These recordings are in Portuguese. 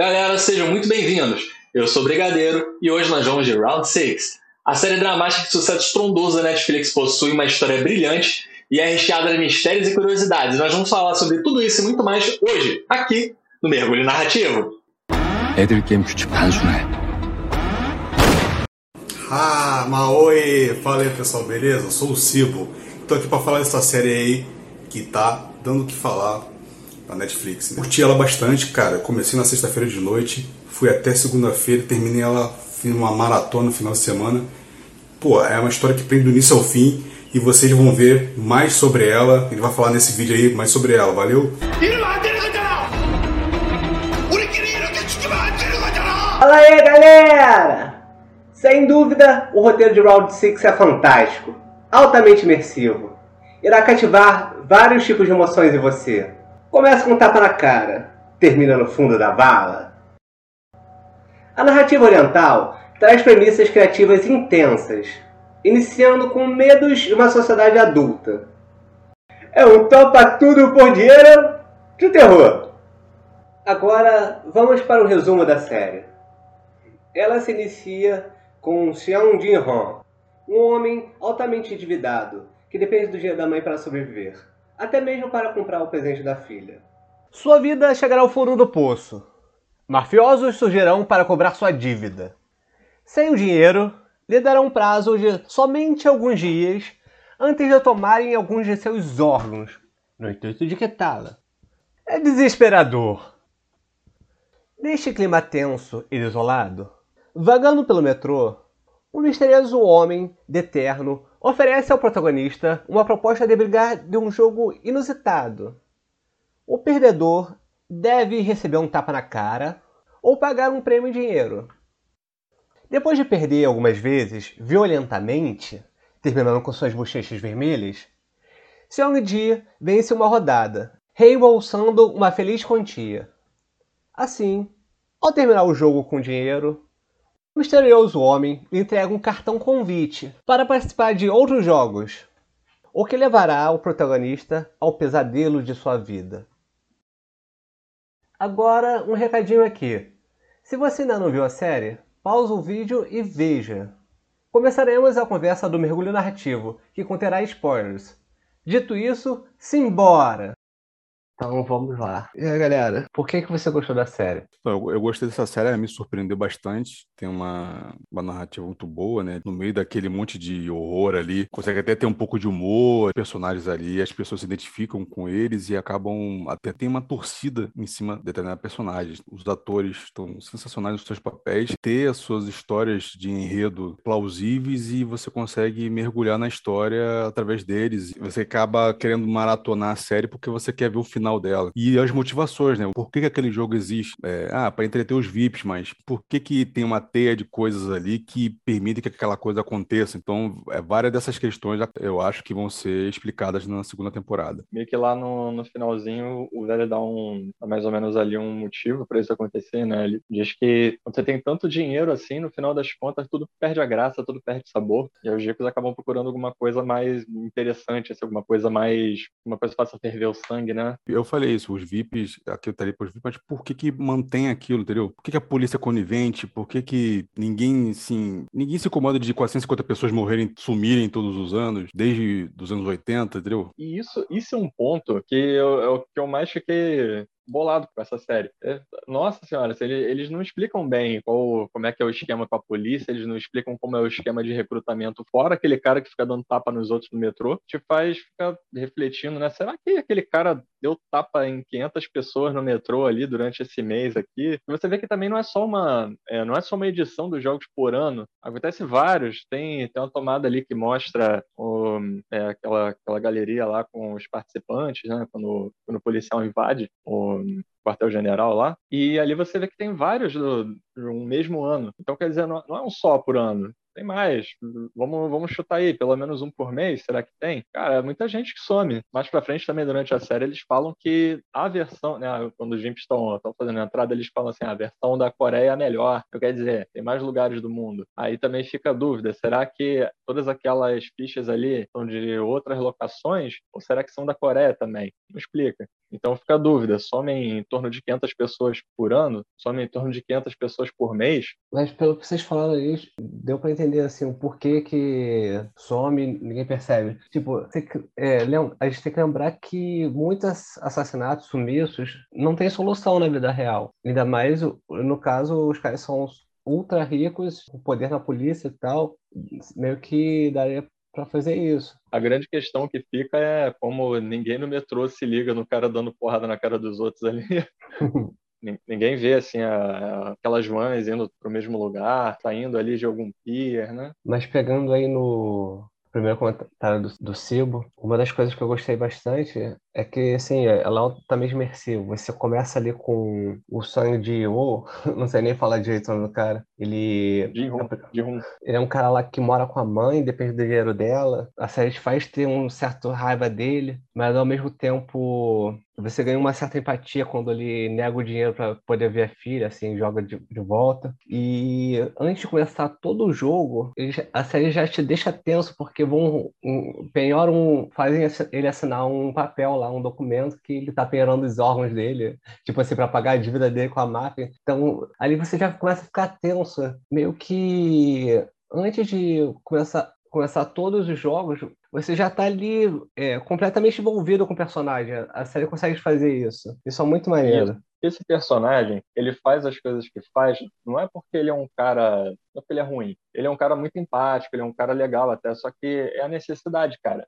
Galera, sejam muito bem-vindos. Eu sou o Brigadeiro e hoje nós vamos de Round 6. A série dramática de sucesso estrondoso da Netflix possui uma história brilhante e é recheada de mistérios e curiosidades. Nós vamos falar sobre tudo isso e muito mais hoje, aqui no Mergulho Narrativo. Ah, Maoi! Fala aí pessoal, beleza? Sou o Cibo. Estou aqui para falar dessa série aí que tá dando o que falar na Netflix. Né? Curti ela bastante, cara. Comecei na sexta-feira de noite, fui até segunda-feira, terminei ela fiz uma maratona no final de semana. Pô, é uma história que prende do início ao fim e vocês vão ver mais sobre ela. Ele vai falar nesse vídeo aí mais sobre ela, valeu? Fala aí, galera! Sem dúvida, o roteiro de Round 6 é fantástico, altamente imersivo. Irá cativar vários tipos de emoções em você. Começa com um tapa na cara, termina no fundo da vala. A narrativa oriental traz premissas criativas intensas, iniciando com medos de uma sociedade adulta. É um topa tudo por dinheiro de terror. Agora, vamos para o resumo da série. Ela se inicia com Xiang Jin-hong, um homem altamente endividado que depende do dinheiro da mãe para sobreviver, até mesmo para comprar o presente da filha. Sua vida chegará ao fundo do poço. Mafiosos surgirão para cobrar sua dívida. Sem o dinheiro, lhe darão um prazo de somente alguns dias antes de tomarem alguns de seus órgãos, no intuito de quitá-la. É desesperador. Neste clima tenso e desolado, vagando pelo metrô, um misterioso homem de terno oferece ao protagonista uma proposta de brigar de um jogo inusitado. O perdedor deve receber um tapa na cara ou pagar um prêmio em dinheiro. Depois de perder algumas vezes, violentamente, terminando com suas bochechas vermelhas, Seong-ji vence uma rodada, reembolsando uma feliz quantia. Assim, ao terminar o jogo com dinheiro, o misterioso homem entrega um cartão convite para participar de outros jogos, o que levará o protagonista ao pesadelo de sua vida. Agora, um recadinho aqui. Se você ainda não viu a série, pausa o vídeo e veja. Começaremos a conversa do mergulho narrativo, que conterá spoilers. Dito isso, simbora! Então vamos lá. E aí, galera, por que, que você gostou da série? Eu, eu gostei dessa série, me surpreendeu bastante. Tem uma, uma narrativa muito boa, né? No meio daquele monte de horror ali, consegue até ter um pouco de humor, personagens ali, as pessoas se identificam com eles e acabam até tem uma torcida em cima de determinados personagens. Os atores estão sensacionais nos seus papéis, ter as suas histórias de enredo plausíveis e você consegue mergulhar na história através deles. Você acaba querendo maratonar a série porque você quer ver o final final dela. E as motivações, né? Por que, que aquele jogo existe? É, ah, para entreter os VIPs, mas por que, que tem uma teia de coisas ali que permite que aquela coisa aconteça? Então, é, várias dessas questões eu acho que vão ser explicadas na segunda temporada. Meio que lá no, no finalzinho, o velho dá um, mais ou menos ali um motivo para isso acontecer, né? Ele diz que quando você tem tanto dinheiro assim, no final das contas, tudo perde a graça, tudo perde sabor. E aí os ricos acabam procurando alguma coisa mais interessante, assim, alguma coisa mais. uma coisa que faça ferver o sangue, né? Eu falei isso, os VIPs, aqui eu estaria para os VIPs, mas por que que mantém aquilo, entendeu? Por que, que a polícia é conivente? Por que que ninguém, assim, ninguém se incomoda de 450 pessoas morrerem, sumirem todos os anos, desde os anos 80, entendeu? E isso, isso é um ponto que eu, eu, que eu mais fiquei bolado com essa série. É, nossa senhora, eles não explicam bem qual, como é que é o esquema com a polícia, eles não explicam como é o esquema de recrutamento, fora aquele cara que fica dando tapa nos outros no metrô, te faz ficar refletindo, né? Será que aquele cara deu tapa em 500 pessoas no metrô ali durante esse mês aqui? E você vê que também não é só uma, é, não é só uma edição dos jogos por ano, acontece vários. Tem, tem uma tomada ali que mostra o, é, aquela, aquela galeria lá com os participantes, né? Quando, quando o policial invade o quartel-general lá, e ali você vê que tem vários do, um mesmo ano. Então, quer dizer, não, não é um só por ano. tem mais. Vamos, vamos chutar aí, pelo menos um por mês, será que tem? Cara, é muita gente que some. Mais pra frente também, durante a série, eles falam que a versão, né, quando os Jimps estão fazendo a entrada, eles falam assim, ah, a versão da Coreia é melhor. Eu quero dizer, tem mais lugares do mundo. Aí também fica a dúvida, será que todas aquelas fichas ali são de outras locações? Ou será que são da Coreia também? Não explica. Então fica a dúvida, somem em torno de 500 pessoas por ano, somem em torno de 500 pessoas por mês. Mas pelo que vocês falaram aí, deu para entender assim o porquê que some, ninguém percebe. Tipo, é, a gente tem que lembrar que muitos assassinatos, sumiços, não tem solução na vida real. Ainda mais, no caso, os caras são ultra ricos, o poder na polícia e tal, meio que daria para fazer isso. A grande questão que fica é como ninguém no metrô se liga no cara dando porrada na cara dos outros ali. ninguém vê assim a, aquelas vans indo para o mesmo lugar, saindo ali de algum pier, né? Mas pegando aí no primeiro comentário do, do Cibo, uma das coisas que eu gostei bastante é que, assim, ela é altamente imersiva. Você começa ali com o sonho de Oh, não sei nem falar direito o nome do cara. Ele. De rum. Ele é um cara lá que mora com a mãe, depende do dinheiro dela. A série te faz ter um certo raiva dele, mas ao mesmo tempo você ganha uma certa empatia quando ele nega o dinheiro para poder ver a filha, assim, joga de, de volta. E antes de começar todo o jogo, a série já te deixa tenso, porque vão um, penhoram, fazem ele assinar um papel lá, um documento que ele tá penhorando os órgãos dele, tipo assim, para pagar a dívida dele com a máfia. Então, ali você já começa a ficar tenso, meio que antes de começar começar todos os jogos, você já está ali é, completamente envolvido com o personagem. A série consegue fazer isso. Isso é muito maneiro. Esse personagem, ele faz as coisas que faz, não é porque ele é um cara, não é porque ele é ruim. Ele é um cara muito empático, ele é um cara legal até, só que é a necessidade, cara.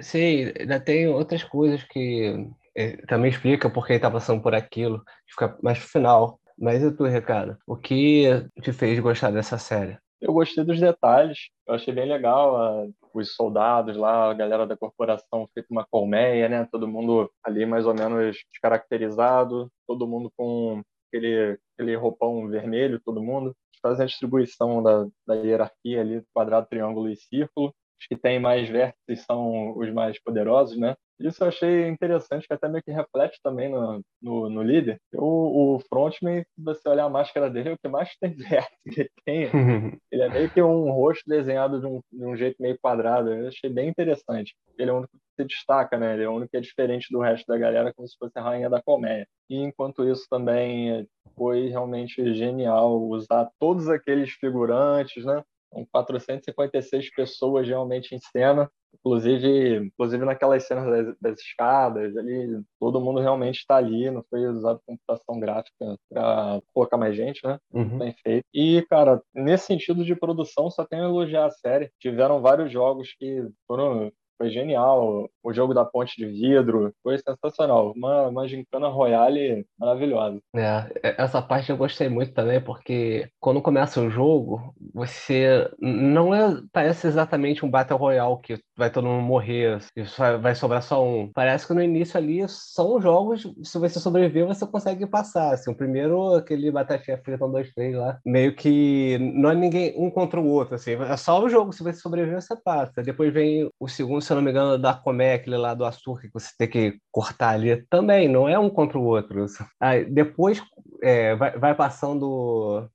Sim, ainda tem outras coisas que é, também explica porque ele tá passando por aquilo, fica mais pro final. Mas e tu, Ricardo? O que te fez gostar dessa série? Eu gostei dos detalhes, eu achei bem legal uh, os soldados lá, a galera da corporação feito uma colmeia, né? Todo mundo ali mais ou menos descaracterizado, todo mundo com aquele, aquele roupão vermelho, todo mundo. Fazem a distribuição da, da hierarquia ali, quadrado, triângulo e círculo. Os que têm mais vértices são os mais poderosos, né? Isso eu achei interessante, que até meio que reflete também no, no, no líder. O, o frontman, se você olhar a máscara dele, é o que mais tem vértice que ele tem. ele é meio que um rosto desenhado de um, de um jeito meio quadrado. Eu achei bem interessante. Ele é o único que se destaca, né? Ele é o único que é diferente do resto da galera, como se fosse a rainha da colmeia. E enquanto isso também foi realmente genial usar todos aqueles figurantes, né? São 456 pessoas realmente em cena, inclusive, inclusive naquelas cenas das, das escadas, ali, todo mundo realmente está ali, não foi usado computação gráfica para colocar mais gente, né? Uhum. Bem feito. E, cara, nesse sentido de produção, só tenho a elogiar a série. Tiveram vários jogos que foram foi genial. O jogo da ponte de vidro foi sensacional. Uma, uma gincana royale maravilhosa. É, é, essa parte eu gostei muito também, porque quando começa o jogo, você não é, parece exatamente um Battle Royale que vai todo mundo morrer, e vai sobrar só um. Parece que no início ali são jogos, se você sobreviver, você consegue passar. Assim, o primeiro, aquele Frita 1, 2, 3 lá, meio que não é ninguém um contra o outro, assim, é só o jogo, se você sobreviver, você passa. Depois vem o segundo, se eu não me engano, da Comé, aquele lá do açúcar que você tem que cortar ali, também, não é um contra o outro. Aí, depois é, vai, vai passando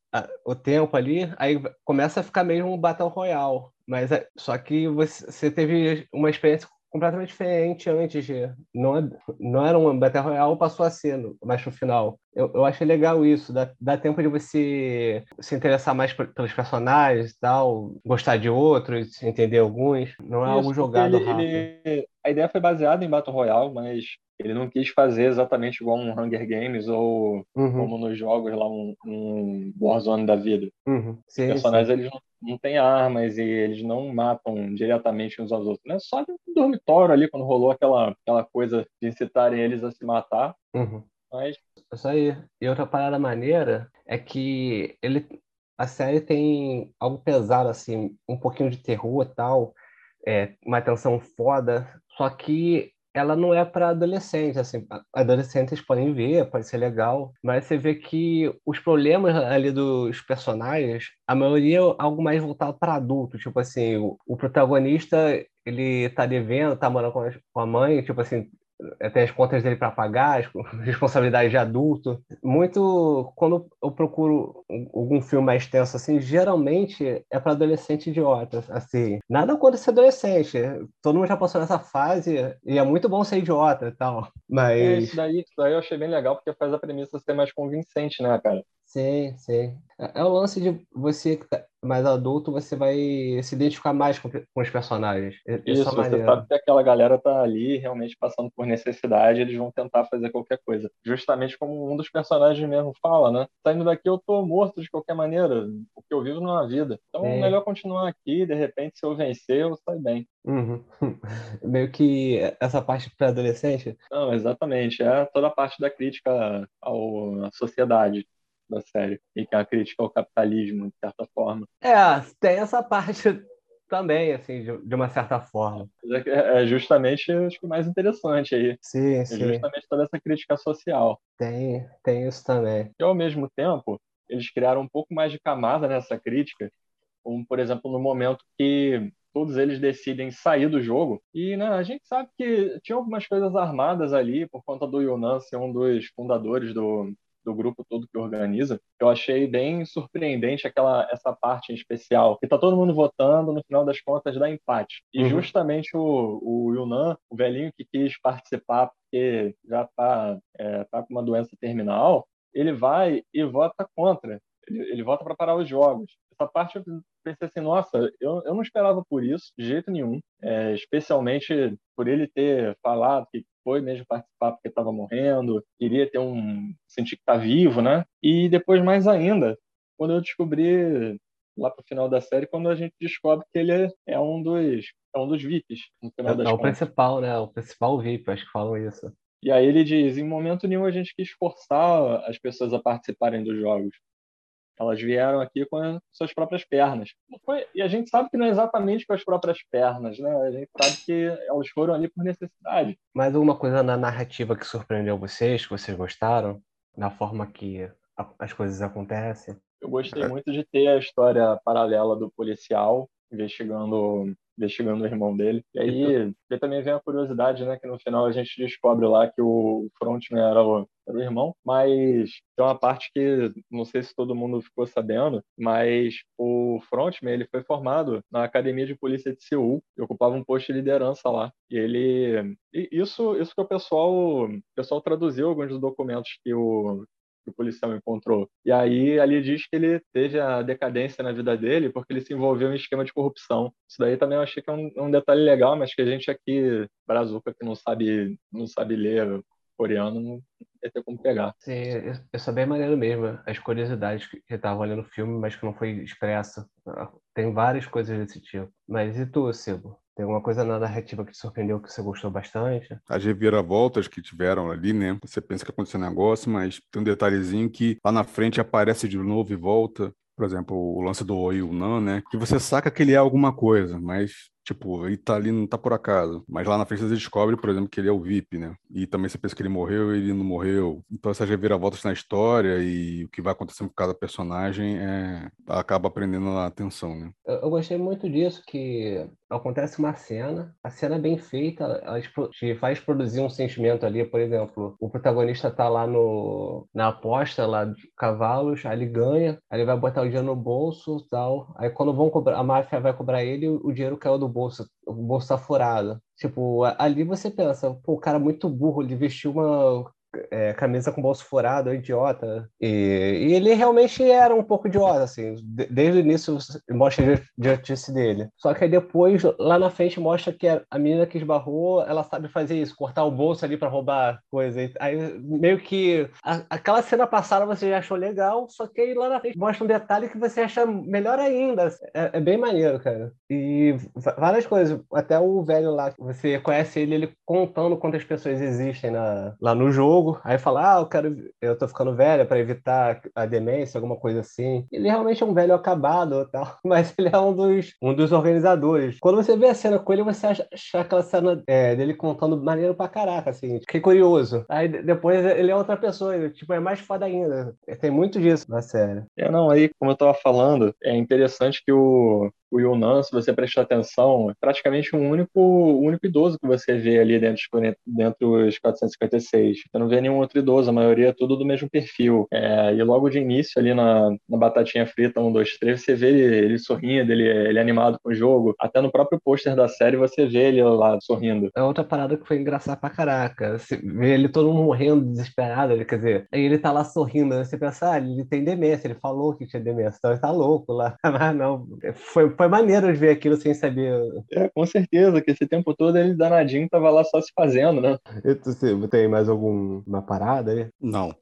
o tempo ali, aí começa a ficar mesmo um Battle Royale. Mas é, só que você teve uma experiência completamente diferente antes de. Não, é, não era um Battle Royale, passou a ser mais no final. Eu, eu achei legal isso, dá, dá tempo de você se interessar mais pelos personagens e tal, gostar de outros, entender alguns. Não é isso, algo jogado ele, rápido. Ele, a ideia foi baseada em Battle Royale, mas ele não quis fazer exatamente igual um Hunger Games ou uhum. como nos jogos lá um, um Warzone da vida. Uhum. Sim, Os personagens sim. eles não, não têm armas e eles não matam diretamente uns aos outros. Né? Só no dormitório ali, quando rolou aquela, aquela coisa de incitarem eles a se matar. Uhum. Mas... Isso aí. E outra parada maneira é que ele, a série tem algo pesado, assim, um pouquinho de terror e tal, é, uma tensão foda, só que ela não é para adolescentes, assim, adolescentes podem ver, pode ser legal, mas você vê que os problemas ali dos personagens, a maioria é algo mais voltado para adulto, tipo assim, o, o protagonista ele tá devendo, tá morando com a mãe, tipo assim, é, tem as contas dele para pagar, as responsabilidades de adulto. Muito, quando eu procuro algum filme mais tenso, assim, geralmente é para adolescente idiota, assim. Nada contra ser adolescente, todo mundo já passou nessa fase e é muito bom ser idiota e tal, mas... É, isso, daí, isso daí eu achei bem legal, porque faz a premissa ser mais convincente, né, cara? Sim, sim. É, é o lance de você que tá mais adulto, você vai se identificar mais com, com os personagens. Isso, Isso você sabe que aquela galera tá ali realmente passando por necessidade, eles vão tentar fazer qualquer coisa. Justamente como um dos personagens mesmo fala, né? Saindo daqui eu tô morto de qualquer maneira, o que eu vivo não é vida. Então é melhor continuar aqui, de repente se eu vencer, eu saio bem. Uhum. Meio que essa parte para adolescente? Não, exatamente. É toda a parte da crítica ao, à sociedade da série, e que é a crítica ao capitalismo, de certa forma. É, tem essa parte também, assim, de, uma certa forma. É, é justamente acho que o mais interessante aí. Sim, é sim. justamente toda essa crítica social. Tem, tem isso também. E ao mesmo tempo, eles criaram um pouco mais de camada nessa crítica, como por exemplo no momento que todos eles decidem sair do jogo. E né, a gente sabe que tinha algumas coisas armadas ali por conta do Yunan ser um dos fundadores do, do grupo todo que organiza, eu achei bem surpreendente aquela essa parte em especial, que tá todo mundo votando, no final das contas dá empate. E uhum. justamente o, o Yunan, o velhinho que quis participar porque já tá, é, tá com uma doença terminal, ele vai e vota contra. Ele, ele vota para parar os jogos. Essa parte eu pensei assim, nossa, eu, eu não esperava por isso, de jeito nenhum. É, especialmente por ele ter falado que foi mesmo participar porque estava morrendo, queria ter um sentir que está vivo, né? E depois mais ainda, quando eu descobri lá pro final da série, quando a gente descobre que ele é um dos é um dos VIPs no final é, das é o principal, né? O principal VIP, acho que falam isso. E aí ele diz, em momento nenhum a gente quis forçar as pessoas a participarem dos jogos. Elas vieram aqui com as suas próprias pernas. Foi, e a gente sabe que não é exatamente com as próprias pernas, né? A gente sabe que elas foram ali por necessidade. Mais alguma coisa na narrativa que surpreendeu vocês, que vocês gostaram? Na forma que as coisas acontecem? Eu gostei muito de ter a história paralela do policial investigando investigando o irmão dele. E aí, e também vem a curiosidade, né, que no final a gente descobre lá que o Frontman era o, era o irmão, mas tem uma parte que não sei se todo mundo ficou sabendo, mas o Frontman ele foi formado na Academia de Polícia de Seul e ocupava um posto de liderança lá. E ele e isso isso que o pessoal o pessoal traduziu alguns dos documentos que o que o policial encontrou. E aí ali diz que ele teve a decadência na vida dele porque ele se envolveu em esquema de corrupção. Isso daí também eu achei que é um, um detalhe legal, mas que a gente aqui, brazuca, que não sabe, não sabe ler coreano, não ia ter como pegar. Sim, isso é bem maneiro mesmo. As curiosidades que estavam ali no filme, mas que não foi expressa. Tem várias coisas desse tipo. Mas e tu, Sebo? Tem alguma coisa na narrativa que te surpreendeu que você gostou bastante? As reviravoltas que tiveram ali, né? Você pensa que aconteceu um negócio, mas tem um detalhezinho que lá na frente aparece de novo e volta. Por exemplo, o lance do Oyunan, né? Que você saca que ele é alguma coisa, mas Tipo, ele tá ali, não tá por acaso. Mas lá na frente você descobre, por exemplo, que ele é o VIP, né? E também você pensa que ele morreu e ele não morreu. Então essas reviravoltas na história e o que vai acontecendo com cada personagem é... acaba prendendo a atenção, né? Eu, eu gostei muito disso, que acontece uma cena, a cena é bem feita, ela te faz produzir um sentimento ali, por exemplo, o protagonista tá lá no, na aposta lá de cavalos, aí ele ganha, aí ele vai botar o dinheiro no bolso tal, aí quando vão cobrar, a máfia vai cobrar ele, o dinheiro caiu do bolso, o bolso tá furado. Tipo, ali você pensa, pô, o cara é muito burro, ele vestiu uma é, camisa com bolso furado, é idiota. E, e, ele realmente era um pouco idiota, assim. desde o início mostra a idiotice dele. Só que aí depois, lá na frente, mostra que a menina que esbarrou, ela sabe fazer isso, cortar o bolso ali para roubar coisa. Aí meio que a, aquela cena passada você já achou legal, só que aí lá na frente mostra um detalhe que você acha melhor ainda. É, é bem maneiro, cara. E várias coisas. Até o velho lá, você conhece ele, ele contando quantas pessoas existem na, lá no jogo jogo, aí fala, ah, eu quero, eu tô ficando velho para evitar a demência, alguma coisa assim. Ele realmente é um velho acabado, tal, mas ele é um dos, um dos organizadores. Quando você vê a cena com ele, você acha, acha aquela cena é, dele contando maneiro pra caraca, assim. Fiquei curioso. Aí depois ele é outra pessoa, ele, tipo, é mais foda ainda. Tem muito disso na série. É, não, aí, como eu tava falando, é interessante que o, o Yunan, se você prestar atenção, é praticamente um único, único idoso que você vê ali dentro, dentro dos 456. Você não vê nenhum outro idoso, a maioria é tudo do mesmo perfil. É, e logo de início, ali na, na Batatinha Frita 1, 2, 3, você vê ele, ele sorrindo, ele, ele animado com o jogo. Até no próprio pôster da série você vê ele lá sorrindo. É outra parada que foi engraçada pra caraca. Você vê ele todo mundo morrendo, desesperado, ele, quer dizer, aí ele tá lá sorrindo, você pensa, ah, ele tem demência, ele falou que tinha demência, então ele tá louco lá. Mas não, foi, foi maneiro de ver aquilo sem saber. É, com certeza, que esse tempo todo ele danadinho tava lá só se fazendo, né? E tu, você tem mais alguma parada aí? Não.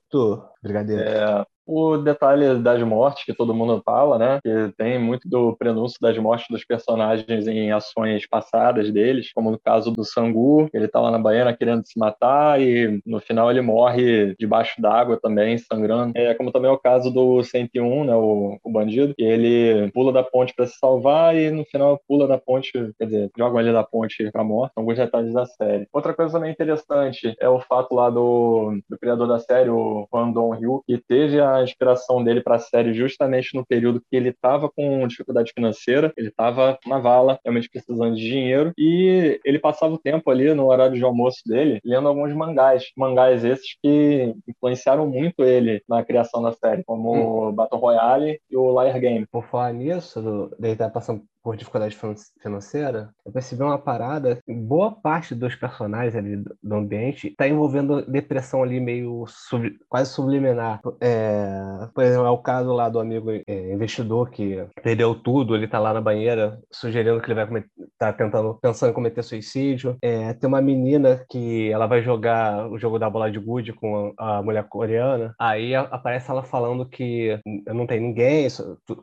Brigadeiro. É, o detalhe das mortes que todo mundo fala, né? Que tem muito do prenúncio das mortes dos personagens em ações passadas deles, como no caso do Sangu, ele tá lá na baiana querendo se matar e no final ele morre debaixo d'água também, sangrando. É como também é o caso do 101, né? O, o bandido, que ele pula da ponte para se salvar e no final pula da ponte, quer dizer, joga ele da ponte pra morte. Alguns detalhes da série. Outra coisa também interessante é o fato lá do, do criador da série, o Juan Dong Ryu, que teve a inspiração dele para a série justamente no período que ele estava com dificuldade financeira, ele estava na vala, realmente precisando de dinheiro, e ele passava o tempo ali no horário de almoço dele lendo alguns mangás. Mangás esses que influenciaram muito ele na criação da série, como hum. Battle Royale e o Liar Game. Por falar nisso, ele tá passando por dificuldade financeira, eu percebi uma parada. Boa parte dos personagens ali do ambiente está envolvendo depressão ali meio sub, quase subliminar. É, por exemplo, é o caso lá do amigo é, investidor que perdeu tudo, ele está lá na banheira sugerindo que ele vai tá tentando, pensando em cometer suicídio. É, tem uma menina que ela vai jogar o jogo da bola de gude com a, a mulher coreana. Aí aparece ela falando que não tem ninguém,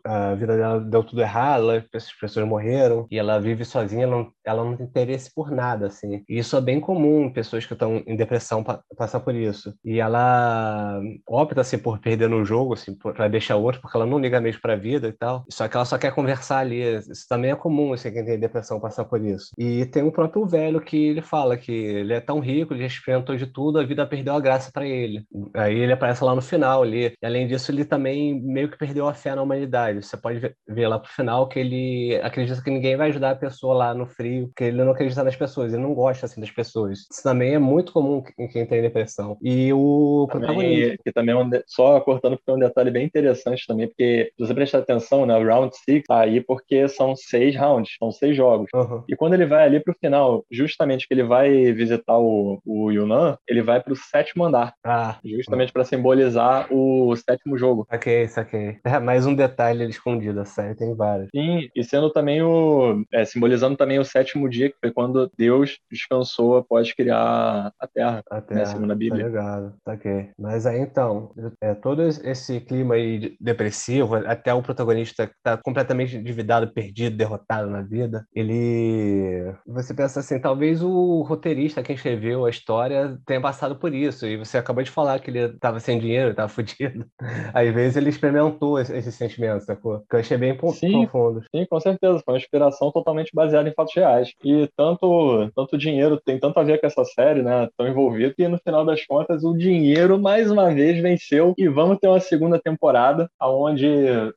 a vida dela deu tudo errado, ela pessoas morreram e ela vive sozinha, ela não, ela não tem interesse por nada, assim. E isso é bem comum, pessoas que estão em depressão pa passar por isso. E ela opta, assim, por perder no jogo, assim, para deixar outro, porque ela não liga mesmo para a vida e tal. Só que ela só quer conversar ali. Isso também é comum, assim, quem tem depressão passar por isso. E tem um próprio velho que ele fala que ele é tão rico, ele experimentou de tudo, a vida perdeu a graça para ele. Aí ele aparece lá no final ali. E, além disso, ele também meio que perdeu a fé na humanidade. Você pode ver lá pro final que ele acredita que ninguém vai ajudar a pessoa lá no frio, que ele não acredita nas pessoas, ele não gosta assim das pessoas. Isso também é muito comum em quem tem depressão. E o também, que também é um de... só cortando porque é um detalhe bem interessante também, porque se você prestar atenção, né, o round 6 tá aí porque são seis rounds, são seis jogos. Uhum. E quando ele vai ali pro final, justamente que ele vai visitar o, o Yunnan, ele vai pro sétimo andar. Ah. Justamente uhum. para simbolizar o sétimo jogo. Saquei, saquei. É mais um detalhe escondido, a série tem vários. Sim, e sendo também o. É, simbolizando também o sétimo dia, que foi quando Deus descansou após criar a Terra, a terra né, segundo a Bíblia. Tá ligado, tá ok. Mas aí então, é, todo esse clima aí depressivo, até o protagonista que tá completamente endividado, perdido, derrotado na vida, ele. Você pensa assim, talvez o roteirista, quem escreveu a história, tenha passado por isso. E você acabou de falar que ele tava sem dinheiro, tava fudido. Às vezes ele experimentou esse, esse sentimento, sacou? Que eu achei bem sim, profundo. Sim, com certeza. Foi uma inspiração totalmente baseada em fatos reais. E tanto, tanto dinheiro tem tanto a ver com essa série, né? Tão envolvido, que no final das contas o dinheiro mais uma vez venceu. E vamos ter uma segunda temporada, onde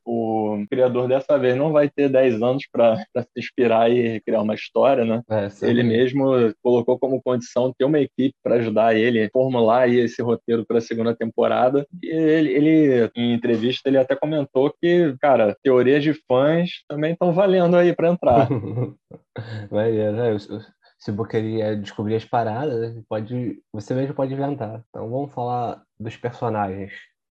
o criador dessa vez não vai ter 10 anos para se inspirar e criar uma história, né? É, ele mesmo colocou como condição ter uma equipe para ajudar ele a formular esse roteiro para a segunda temporada. E ele, ele, em entrevista, ele até comentou que, cara, teorias de fãs também estão valendo aí para entrar. Mas, né, se você queria descobrir as paradas, pode, você mesmo pode inventar. Então vamos falar dos personagens.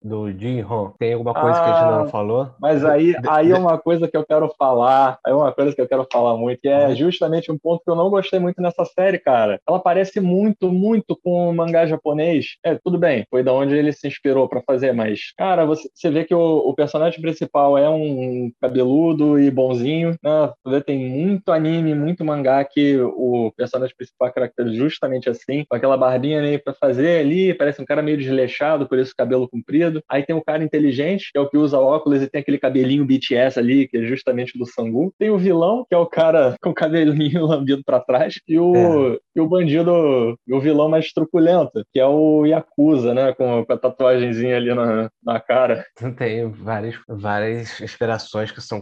Do Jin Hong. Tem alguma coisa ah, que a gente não ah, falou? Mas aí, aí é uma coisa que eu quero falar, é uma coisa que eu quero falar muito, que é justamente um ponto que eu não gostei muito nessa série, cara. Ela parece muito, muito com o mangá japonês. É, tudo bem, foi da onde ele se inspirou para fazer, mas, cara, você, você vê que o, o, personagem principal é um cabeludo e bonzinho, né? Tem muito anime, muito mangá que o personagem principal caracteriza justamente assim, com aquela barbinha ali pra fazer ali, parece um cara meio desleixado, por isso cabelo comprido. Aí tem o cara inteligente, que é o que usa óculos e tem aquele cabelinho BTS ali, que é justamente do Sangu. Tem o vilão, que é o cara com o cabelinho lambido para trás, e o, é. e o bandido, o vilão mais truculento, que é o Yakuza, né? Com, com a tatuagemzinha ali na, na cara. Tem várias, várias inspirações que são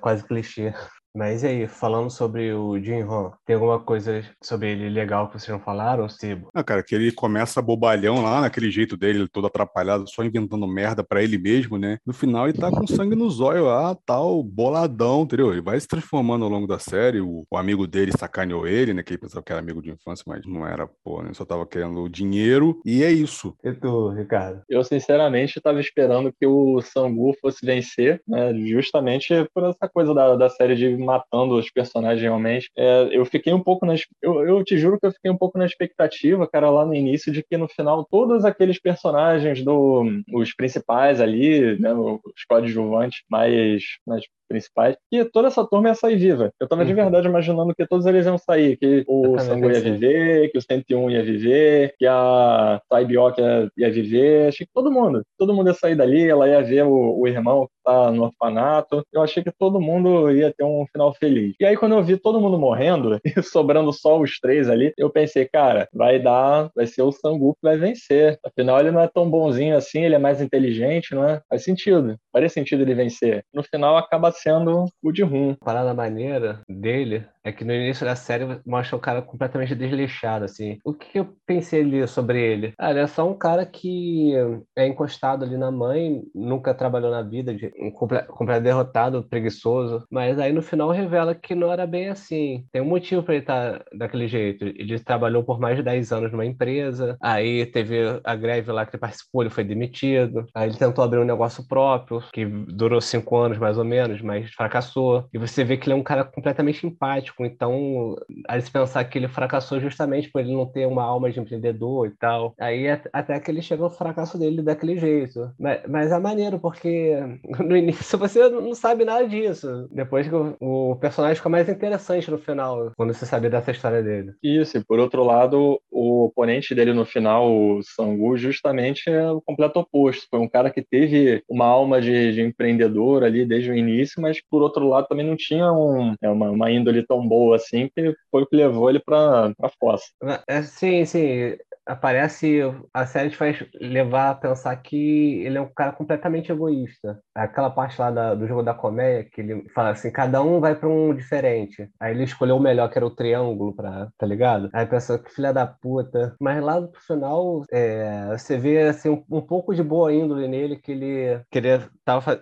quase clichê. Mas e aí, falando sobre o Jin Hong, tem alguma coisa sobre ele legal que vocês não falaram, Cibo? Ah, cara, que ele começa bobalhão lá, naquele jeito dele, todo atrapalhado, só inventando merda para ele mesmo, né? No final ele tá com sangue no zóio lá, tal, boladão, entendeu? Ele vai se transformando ao longo da série, o, o amigo dele sacaneou ele, né? Que ele pensava que era amigo de infância, mas não era, pô, né? Só tava querendo dinheiro, e é isso. E tu, Ricardo? Eu, sinceramente, tava esperando que o Sangu fosse vencer, né? Justamente por essa coisa da, da série de matando os personagens realmente. É, eu fiquei um pouco na. Eu, eu te juro que eu fiquei um pouco na expectativa, cara, lá no início, de que no final todos aqueles personagens do. os principais ali, né, os coadjuvantes mais, mais principais, que toda essa turma ia sair viva. Eu tava uhum. de verdade imaginando que todos eles iam sair, que o Sangu ia viver, que o 101 ia viver, que a Taibioca ia, ia viver, achei que todo mundo, todo mundo ia sair dali, ela ia ver o, o irmão que tá no orfanato, eu achei que todo mundo ia ter um final feliz. E aí quando eu vi todo mundo morrendo e sobrando só os três ali, eu pensei, cara, vai dar, vai ser o Sangu que vai vencer. Afinal, ele não é tão bonzinho assim, ele é mais inteligente, não é? Faz sentido, faria sentido ele vencer. No final acaba sendo o de rum. A parada maneira dele é que no início da série mostra o cara completamente desleixado, assim. O que eu pensei ali sobre ele? Ah, ele é só um cara que é encostado ali na mãe, nunca trabalhou na vida, de, um completo derrotado, preguiçoso. Mas aí no final revela que não era bem assim. Tem um motivo para ele estar tá daquele jeito. Ele trabalhou por mais de 10 anos numa empresa, aí teve a greve lá que ele participou, ele foi demitido. Aí ele tentou abrir um negócio próprio, que durou 5 anos mais ou menos, mas fracassou. E você vê que ele é um cara completamente empático então, aí se pensar que ele fracassou justamente por ele não ter uma alma de empreendedor e tal, aí até que ele chegou ao fracasso dele daquele jeito. Mas, mas é maneiro, porque no início você não sabe nada disso. Depois que o, o personagem fica mais interessante no final, quando você sabe dessa história dele. Isso, e por outro lado, o oponente dele no final, o Sangu, justamente é o completo oposto. Foi um cara que teve uma alma de, de empreendedor ali desde o início, mas por outro lado também não tinha um, é, uma, uma índole tão boa assim, que foi o que levou ele para a fossa. É, sim, sim. Aparece, a série te faz levar a pensar que ele é um cara completamente egoísta. Aquela parte lá da, do jogo da comédia, que ele fala assim: cada um vai para um diferente. Aí ele escolheu o melhor, que era o triângulo, pra, tá ligado? Aí pensa que filha da puta. Mas lá no final, é, você vê assim, um, um, pouco de boa índole nele, que ele queria, tava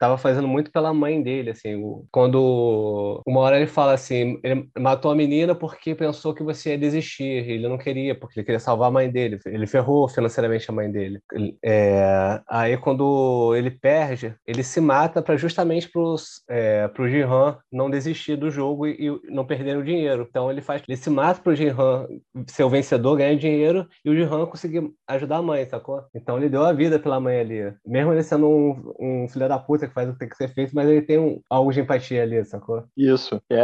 tava fazendo muito pela mãe dele, assim, quando uma hora ele fala assim, ele matou a menina porque pensou que você ia desistir, ele não queria, porque ele queria salvar a mãe dele, ele ferrou financeiramente a mãe dele. É, aí quando ele perde, ele se mata para justamente pros, é, pro Jihan não desistir do jogo e, e, não perder o dinheiro. Então ele faz, ele se mata pro Jihan ser o vencedor, ganhar dinheiro e o Jihan conseguir ajudar a mãe, sacou? Então ele deu a vida pela mãe ali, mesmo ele sendo um, um filho da puta faz o que tem que ser feito, mas ele tem um, algo de empatia ali, sacou? Isso. É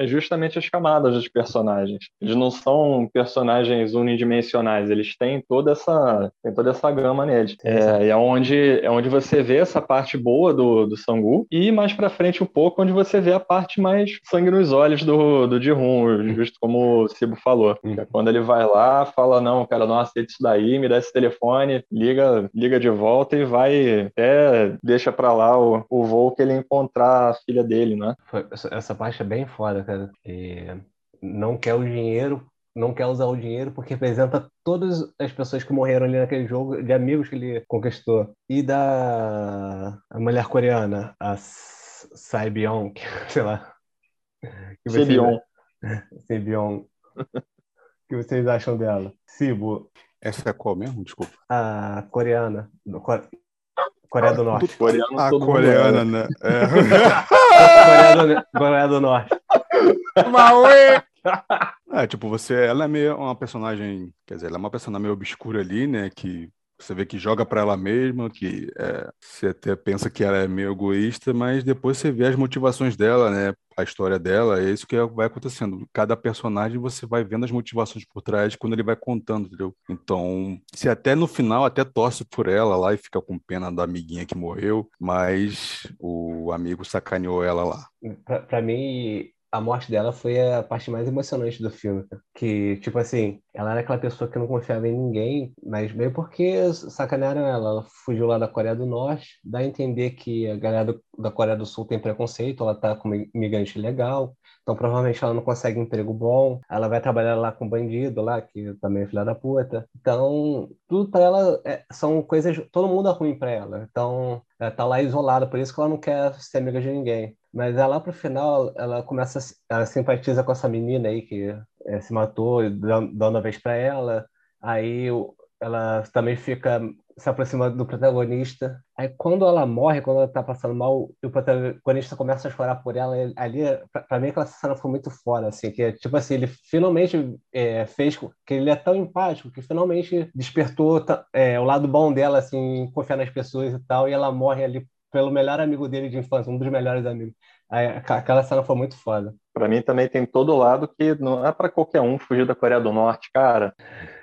é justamente as camadas dos personagens. Eles não são personagens unidimensionais, eles têm toda essa, têm toda essa gama neles. É, é, onde, é onde você vê essa parte boa do, do Sangu e mais pra frente um pouco, onde você vê a parte mais sangue nos olhos do, do Ji-Hun, justo como o Cibo falou. É quando ele vai lá, fala, não, cara, não aceito isso daí, me dá esse telefone, liga, liga de volta e vai até deixa pra lá o, o voo que ele encontrar a filha dele, né? Essa parte é bem foda, cara. Não quer o dinheiro, não quer usar o dinheiro porque representa todas as pessoas que morreram ali naquele jogo, de amigos que ele conquistou. E da a mulher coreana, a Saibion, sei lá. Sebion. Sebion. o que vocês acham dela? Sibo, Essa é qual mesmo? Desculpa. A coreana. do Core- Coreia do Norte. Coreano, A coreana, né? É. Coreia do, Coreia do Norte. É, tipo, você, ela é meio uma personagem, quer dizer, ela é uma personagem meio obscura ali, né, que você vê que joga pra ela mesma, que é, você até pensa que ela é meio egoísta, mas depois você vê as motivações dela, né, a história dela, é isso que vai acontecendo. Cada personagem você vai vendo as motivações por trás quando ele vai contando, entendeu? Então, se até no final até torce por ela lá e fica com pena da amiguinha que morreu, mas o amigo sacaneou ela lá. Pra, pra mim, a morte dela foi a parte mais emocionante do filme. Que, tipo assim, ela era aquela pessoa que não confiava em ninguém, mas meio porque sacanearam ela. Ela fugiu lá da Coreia do Norte, dá a entender que a galera do- da Coreia do Sul tem preconceito, ela tá como imigrante legal, então provavelmente ela não consegue emprego bom, ela vai trabalhar lá com bandido lá, que também é filha da puta. Então, tudo pra ela é- são coisas, todo mundo é ruim pra ela. Então, ela tá lá isolada, por isso que ela não quer ser amiga de ninguém. Mas ela, pro final, ela começa, ela simpatiza com essa menina aí que eh, se matou, dando a vez pra ela. Aí ela também fica se aproxima do protagonista. Aí quando ela morre, quando ela tá passando mal, e o protagonista começa a chorar por ela, ele- ali, pra, pra mim aquela cena foi muito fora, assim, que tipo assim, ele finalmente eh, fez, que ele é tão empático, que finalmente despertou eh, o lado bom dela, assim, confiar nas pessoas e tal, e ela morre ali pelo melhor amigo dele de infância, um dos melhores amigos. Aí, aquela cena foi muito foda. Pra mim também tem todo lado que não é pra qualquer um fugir da Coreia do Norte, cara.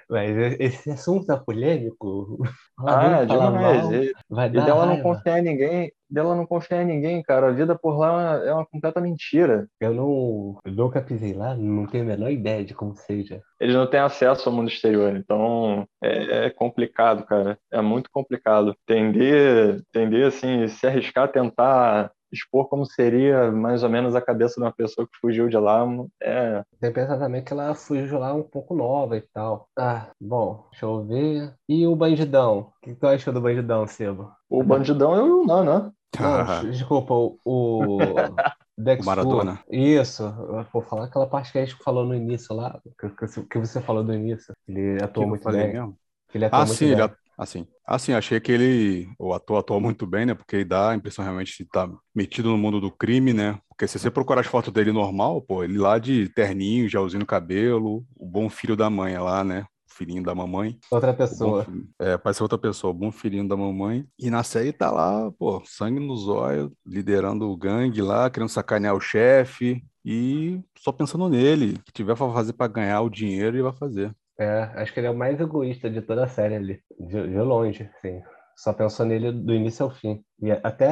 Mas esse assunto é polêmico. Ah, demais. E, e dela não raiva. confiar em ninguém, dela não confiar em ninguém, cara. A vida por lá é uma, é uma completa mentira. Eu não, eu nunca pisei lá, não tenho a menor ideia de como seja. Eles não têm acesso ao mundo exterior, então é, é complicado, cara. É muito complicado. Tender, tender assim, se arriscar a tentar expor como seria mais ou menos a cabeça de uma pessoa que fugiu de lá, é, Tem que pensar também que ela fugiu lá um pouco nova e tal. Ah, bom, deixa eu ver. E o Bandidão? O que tu achou do Bandidão, Sebo? o bandidão é o Yunnan, né? Não, desculpa, o, o Dex O Maradona. Fu. Isso, eu vou falar aquela parte que a gente falou no início lá, que, que- que você falou no início. Ele Que atuou eu muito bem. mesmo? Ele atuou Ah, muito sim, bem. ele, assim, assim, achei que ele, o ator atuou muito bem, né? Porque ele dá a impressão realmente de estar metido no mundo do crime, né? Porque se você procurar as fotos dele normal, pô, ele lá de terninho, gelzinho no cabelo, o bom filho da mãe é lá, né? Filhinho da mamãe. Outra pessoa. filho- é, parece outra pessoa, bom filhinho da mamãe. E na série tá lá, pô, sangue nos olhos, liderando o gangue lá, querendo sacanear o chefe. E só pensando nele, o que tiver pra fazer pra ganhar o dinheiro, ele vai fazer. É, acho que ele é o mais egoísta de toda a série ali, de, de longe, assim. Só pensou nele do início ao fim. E até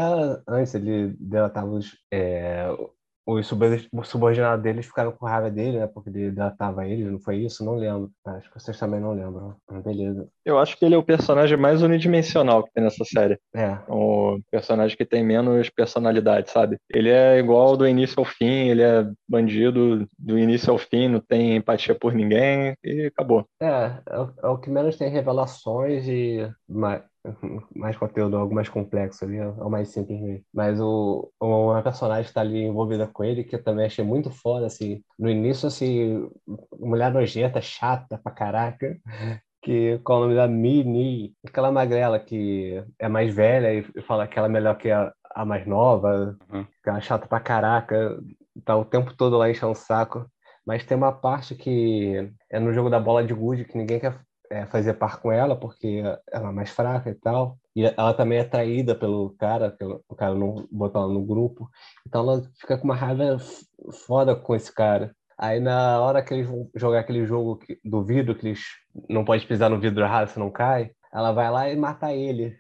antes ele delatava os, é, os subor- os subordinados deles ficaram com raiva dele, né? Porque ele delatava eles, não foi isso? Não lembro. Acho que vocês também não lembram. Mas Beleza. Eu acho que ele é o personagem mais unidimensional que tem nessa série. É, O personagem que tem menos personalidade, sabe? Ele é igual do início ao fim, ele é bandido do início ao fim, não tem empatia por ninguém e acabou. é, é, o- é o que menos tem revelações e mais, conteúdo, algo mais complexo ali, é o mais simples mesmo. Mas o, uma personagem que está ali envolvida com ele, que eu também achei muito foda, assim, no início, assim, mulher nojenta, chata pra caraca, que qual é o nome da Mini, aquela magrela que é mais velha e e fala que ela é melhor que a, a mais nova, Uhum. que ela é chata pra caraca, tá o tempo todo lá enchendo o saco. Mas tem uma parte que é no jogo da bola de gude que ninguém quer é, fazer par com ela porque ela é mais fraca e tal. E ela também é traída pelo cara, que o cara não botou ela no grupo. Então ela fica com uma raiva foda com esse cara. Aí na hora que eles vão jogar aquele jogo do vidro, que eles não pode pisar no vidro errado, se não cai, ela vai lá e mata ele.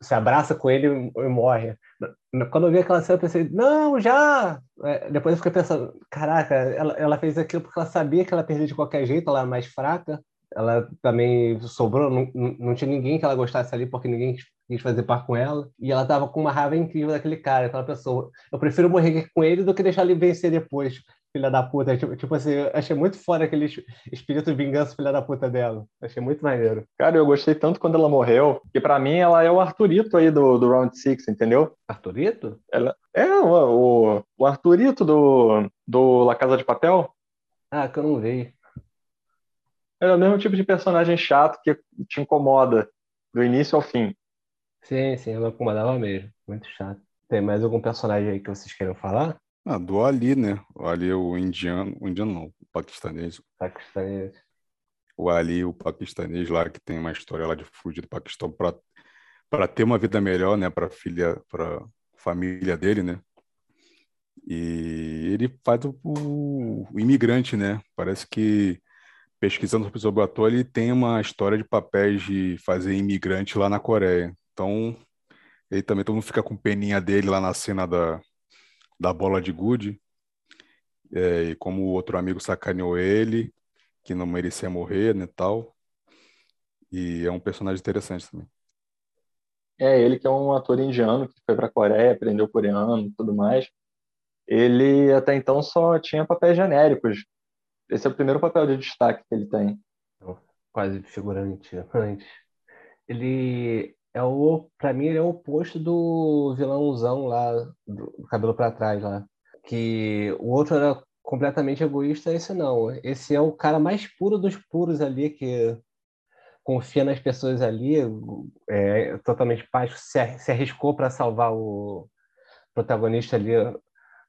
Se abraça com ele e morre. Quando eu vi aquela cena, eu pensei, não, já! É, depois eu fiquei pensando, caraca, ela, ela fez aquilo porque ela sabia que ela perdia de qualquer jeito, ela era mais fraca. Ela também sobrou, não, não tinha ninguém que ela gostasse ali porque ninguém quis- fazer par com ela. E ela tava com uma raiva incrível daquele cara. Então ela pensou, eu prefiro morrer com ele do que deixar ele vencer depois, filha da puta. Tipo, tipo assim, achei muito foda aquele es- espírito de vingança, filha da puta dela. Achei muito maneiro. Cara, eu gostei tanto quando ela morreu, que pra mim ela é o Arthurito aí do, do Round Six, entendeu? Arthurito? É o, o, o Arthurito do, do La Casa de Papel. Ah, que eu não vi. É o mesmo tipo de personagem chato que te incomoda do início ao fim. Sim, sim, ela incomodava mesmo. Muito chato. Tem mais algum personagem aí que vocês queiram falar? Ah, do Ali, né? O Ali é o indiano, o indiano não, o paquistanês. Paquistanês. O Ali, o paquistanês lá, que tem uma história lá de fugir do Paquistão para para ter uma vida melhor, né, para filha, para família dele, né? E ele faz o, o, imigrante, né? Parece que pesquisando sobre o ator, ele tem uma história de papéis de fazer imigrante lá na Coreia. Então, ele também todo mundo fica com peninha dele lá na cena da, da bola de gude. É, e como o outro amigo sacaneou ele, que não merecia morrer, né, tal. E é um personagem interessante também. É, ele que é um ator indiano que foi para a Coreia, aprendeu coreano e tudo mais. Ele até então só tinha papéis genéricos. Esse é o primeiro papel de destaque que ele tem. Quase figurante antes. Ele é o, para mim, ele é o oposto do vilãozão lá, do cabelo para trás lá. Que o outro era completamente egoísta, esse não. Esse é o cara mais puro dos puros ali, que confia nas pessoas ali, é totalmente se, se arriscou para salvar o protagonista ali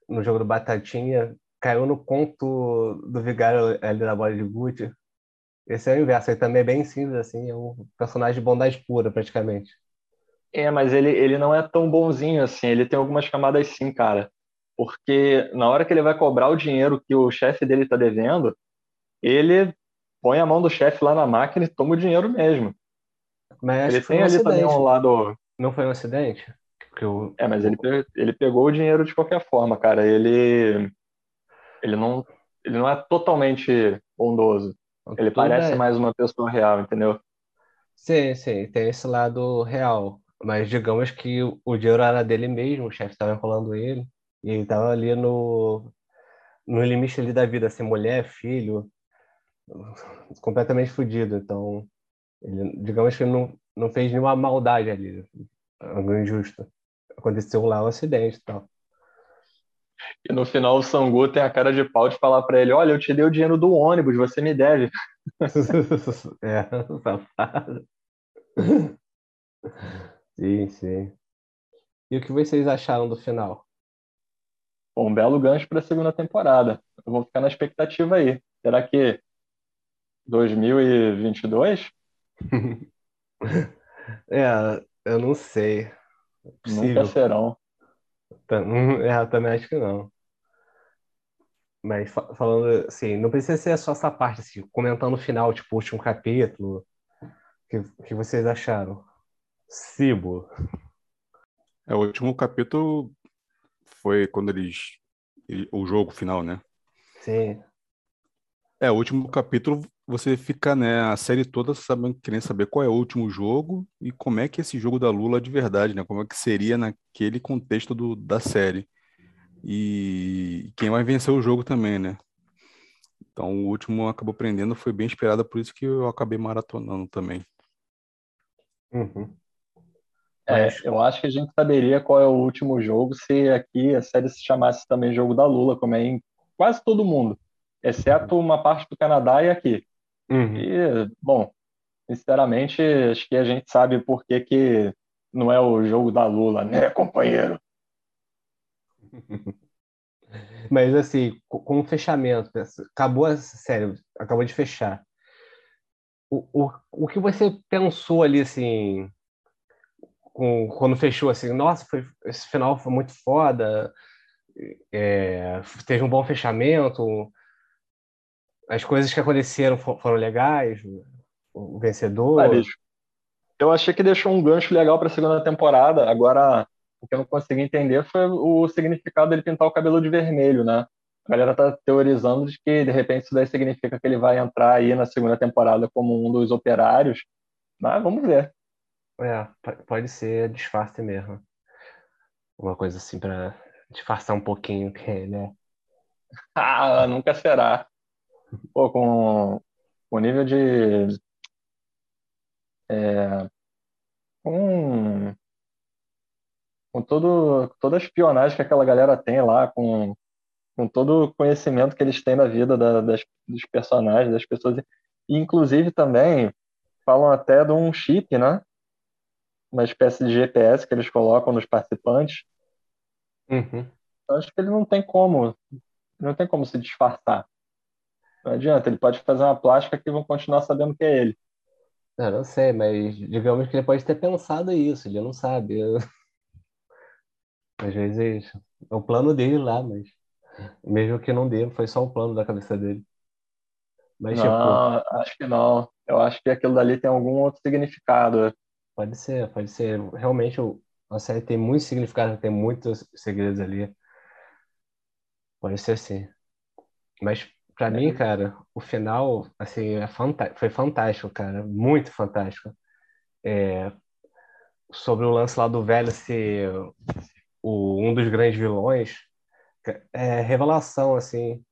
no jogo do Batatinha, caiu no conto do vigário ali da bola de Gucci. Esse é o inverso, ele também é bem simples, assim, é um personagem de bondade pura, praticamente. É, mas ele, ele não é tão bonzinho assim, ele tem algumas camadas sim, cara. Porque na hora que ele vai cobrar o dinheiro que o chefe dele tá devendo, ele põe a mão do chefe lá na máquina e toma o dinheiro mesmo. Mas ele tem um ali acidente. também um lado. Não foi um acidente? Eu... É, mas ele, ele pegou o dinheiro de qualquer forma, cara. Ele. Ele não, ele não é totalmente bondoso. Ele parece é... mais uma pessoa real, entendeu? Sim, sim, tem esse lado real. Mas digamos que o dinheiro era dele mesmo, o chefe estava enrolando ele, e ele estava ali no, no limite ali da vida, assim, mulher, filho, completamente fodido. Então, ele, digamos que não, não fez nenhuma maldade ali, algo injusto. Aconteceu lá um acidente e tal. E no final o Sangu tem a cara de pau de falar para ele: Olha, eu te dei o dinheiro do ônibus, você me deve. é, safado. Sim, sim. E o que vocês acharam do final? um belo gancho para a segunda temporada. Eu vou ficar na expectativa aí. Será que 2022? é, eu não sei. É Nunca serão. É, eu também acho que não. Mas falando assim, não precisa ser só essa parte, assim, comentando o final, tipo, o último capítulo. O que, que vocês acharam? Cibo. É, o último capítulo foi quando eles. O jogo final, né? Sim. É, o último capítulo você fica, né, a série toda sabendo, querendo saber qual é o último jogo e como é que esse jogo da Lula de verdade, né? Como é que seria naquele contexto do, da série. E quem vai vencer o jogo também, né? Então o último acabou prendendo, foi bem esperado, por isso que eu acabei maratonando também. Uhum. É, eu acho que a gente saberia qual é o último jogo se aqui a série se chamasse também Jogo da Lula, como é em quase todo mundo, exceto uma parte do Canadá e aqui. Uhum. E, bom, sinceramente, acho que a gente sabe por que, que não é o jogo da Lula, né, companheiro? Mas, assim, com o fechamento, acabou a série, acabou de fechar. O, o, o que você pensou ali, assim, com, quando fechou, assim, nossa, foi, esse final foi muito foda, é, teve um bom fechamento, as coisas que aconteceram foram legais, o vencedor. Ah, eu achei que deixou um gancho legal para a segunda temporada. Agora, o que eu não consegui entender foi o significado dele pintar o cabelo de vermelho, né? A galera tá teorizando de que, de repente, isso daí significa que ele vai entrar aí na segunda temporada como um dos operários. Mas vamos ver. É, pode ser disfarce mesmo. Uma coisa assim para disfarçar um pouquinho que ele é. Ah, nunca será. Pô, com o nível de. É, com, com todo, toda a espionagem que aquela galera tem lá, com, com todo o conhecimento que eles têm da vida da, das, dos personagens, das pessoas. E, inclusive, também falam até de um chip, né? Uma espécie de GPS que eles colocam nos participantes. Uhum. Eu acho que ele não tem como, não tem como se disfarçar. Não adianta, ele pode fazer uma plástica que vão continuar sabendo que é ele. Eu não sei, mas digamos que ele pode ter pensado isso, ele não sabe. Às vezes é o plano dele lá, mas mesmo que não dê, foi só o plano da cabeça dele. Mas, tipo, Não, acho que não. Eu acho que aquilo dali tem algum outro significado. pode ser, pode ser. Realmente a série tem muito significado, tem muitos segredos ali. Pode ser sim. Mas pra mim, cara, o final, assim, é foi fantástico, cara, muito fantástico. É, sobre o lance lá do velho ser o, um dos grandes vilões, é revelação, assim.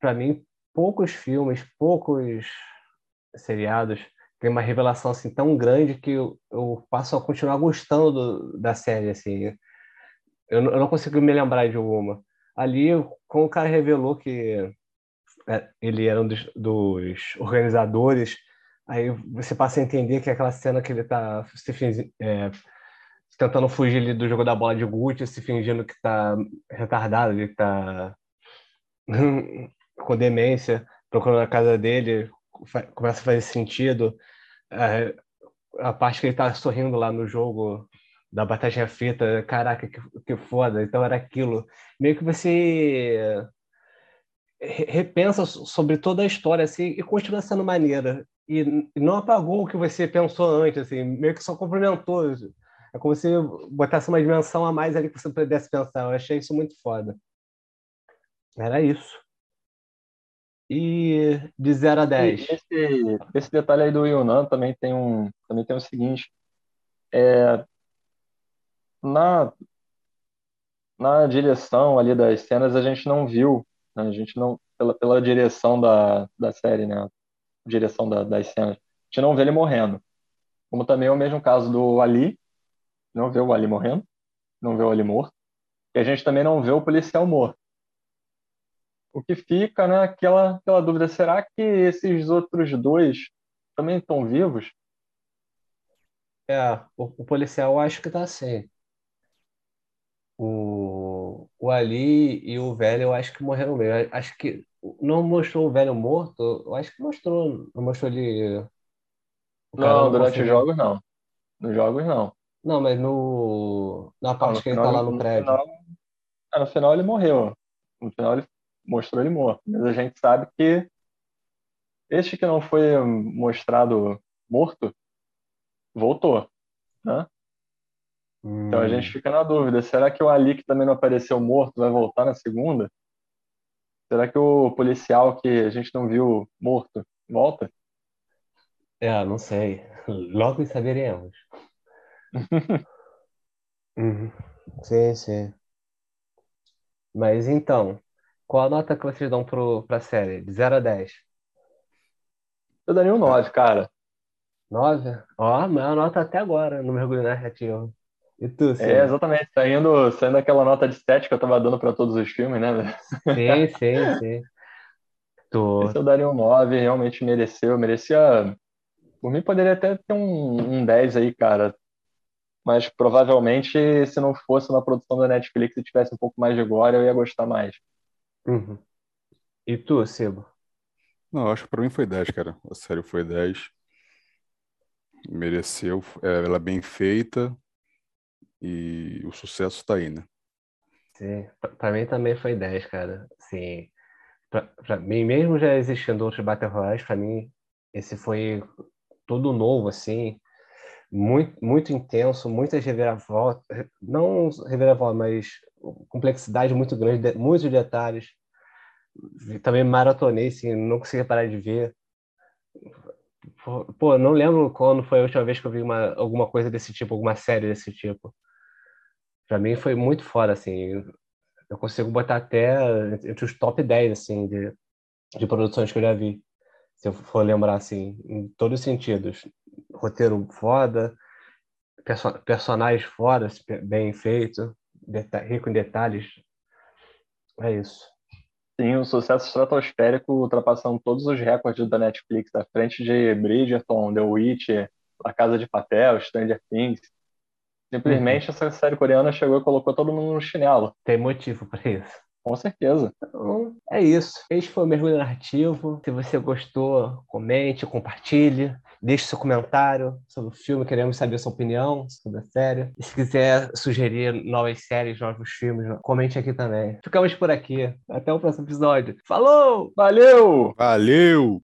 Pra mim, poucos filmes, poucos seriados tem uma revelação assim tão grande que eu, eu passo a continuar gostando do- da série, assim. Eu, não- eu não consigo me lembrar de alguma. Ali, quando o cara revelou que é, ele era um dos, dos organizadores, aí você passa a entender que aquela cena que ele tá se fingi- é, tentando fugir ali do jogo da bola de gude, se fingindo que tá retardado, que tá com demência, procurando a casa dele, começa a fazer sentido. É, a parte que ele tá sorrindo lá no jogo da batatinha frita, caraca, que, que foda. Então era aquilo. Meio que você repensa so- sobre toda a história assim e continua sendo maneira. E não apagou o que você pensou antes, assim, meio que só complementou. É como se botasse uma dimensão a mais ali que você pudesse pensar. Eu achei isso muito foda. Era isso. E de 0 a 10. E esse, esse detalhe aí do Yunnan também tem um, também tem o seguinte, é, na, na direção ali das cenas a gente não viu, a gente não, pela, pela direção da, da série, né, direção da, das cenas, a gente não vê ele morrendo. Como também é o mesmo caso do Ali, não vê o Ali morrendo, não vê o Ali morto, e a gente também não vê o policial morto. O que fica, né, aquela, aquela dúvida, será que esses outros dois também estão vivos? É, o, o policial acho que tá assim. O, o Ali e o velho eu acho que morreram mesmo. Eu Acho que não mostrou o velho morto, eu acho que mostrou. Não mostrou ele. o Não, durante os jogos não. Nos jogos não. Não, mas no, na Não, parte no que ele tá lá no no prédio. final, ah, no final ele morreu. No final ele mostrou ele morto. Mas a gente sabe que este que não foi mostrado morto voltou. Né? Então a Hum, gente fica na dúvida: será que o Ali, que também não apareceu morto, vai voltar na segunda? Será que o policial que a gente não viu morto volta? é, não sei. Logo saberemos. Uhum. Sim, sim. Mas então, qual a nota que vocês dão pro, pra série? De 0 a 10? Eu daria um 9, cara. 9? Ó, a maior nota até agora no mergulho narrativo. E tu, É, exatamente. Saindo, saindo aquela nota de 7 que eu tava dando pra todos os filmes, né? Sim, sim, sim. Tu, Esse eu daria um 9, realmente mereceu. Merecia. Por mim, poderia até ter um, um 10 aí, cara. Mas provavelmente, se não fosse uma produção da Netflix e tivesse um pouco mais de glória, eu ia gostar mais. Uhum. E tu, Cibo? Não, acho que pra mim foi 10, cara. A série foi 10. Mereceu. é, Ela é bem feita. E o sucesso tá aí, né? Sim, pra mim também foi 10, cara. Sim, pra mim, mesmo já existindo outros Battle Royales, pra mim, esse foi todo novo, assim, muito, muito intenso, muitas reviravoltas, não reviravolta, mas complexidade muito grande, de- muitos detalhes. Também maratonei, assim, não consegui parar de ver. Pô, não lembro quando foi a última vez que eu vi uma, alguma coisa desse tipo, alguma série desse tipo. Pra mim foi muito foda, assim. Eu consigo botar até entre os top 10, assim, de, de produções que eu já vi. Se eu for lembrar, assim, em todos os sentidos. Roteiro foda, perso personagens foda, bem feito, rico em detalhes. É isso. Sim, um sucesso estratosférico, ultrapassando todos os recordes da Netflix, à frente de Bridgerton, The Witch, A Casa de Papel, Stranger Things. Simplesmente uhum. essa série coreana chegou e colocou todo mundo no chinelo. Tem motivo para isso. Com certeza. Então, é isso. Este foi o Mergulho Narrativo. Se você gostou, comente, compartilhe. Deixe seu comentário sobre o filme, queremos saber sua opinião sobre a série. E se quiser sugerir novas séries, novos filmes, comente aqui também. Ficamos por aqui. Até o próximo episódio. Falou! Valeu! Valeu!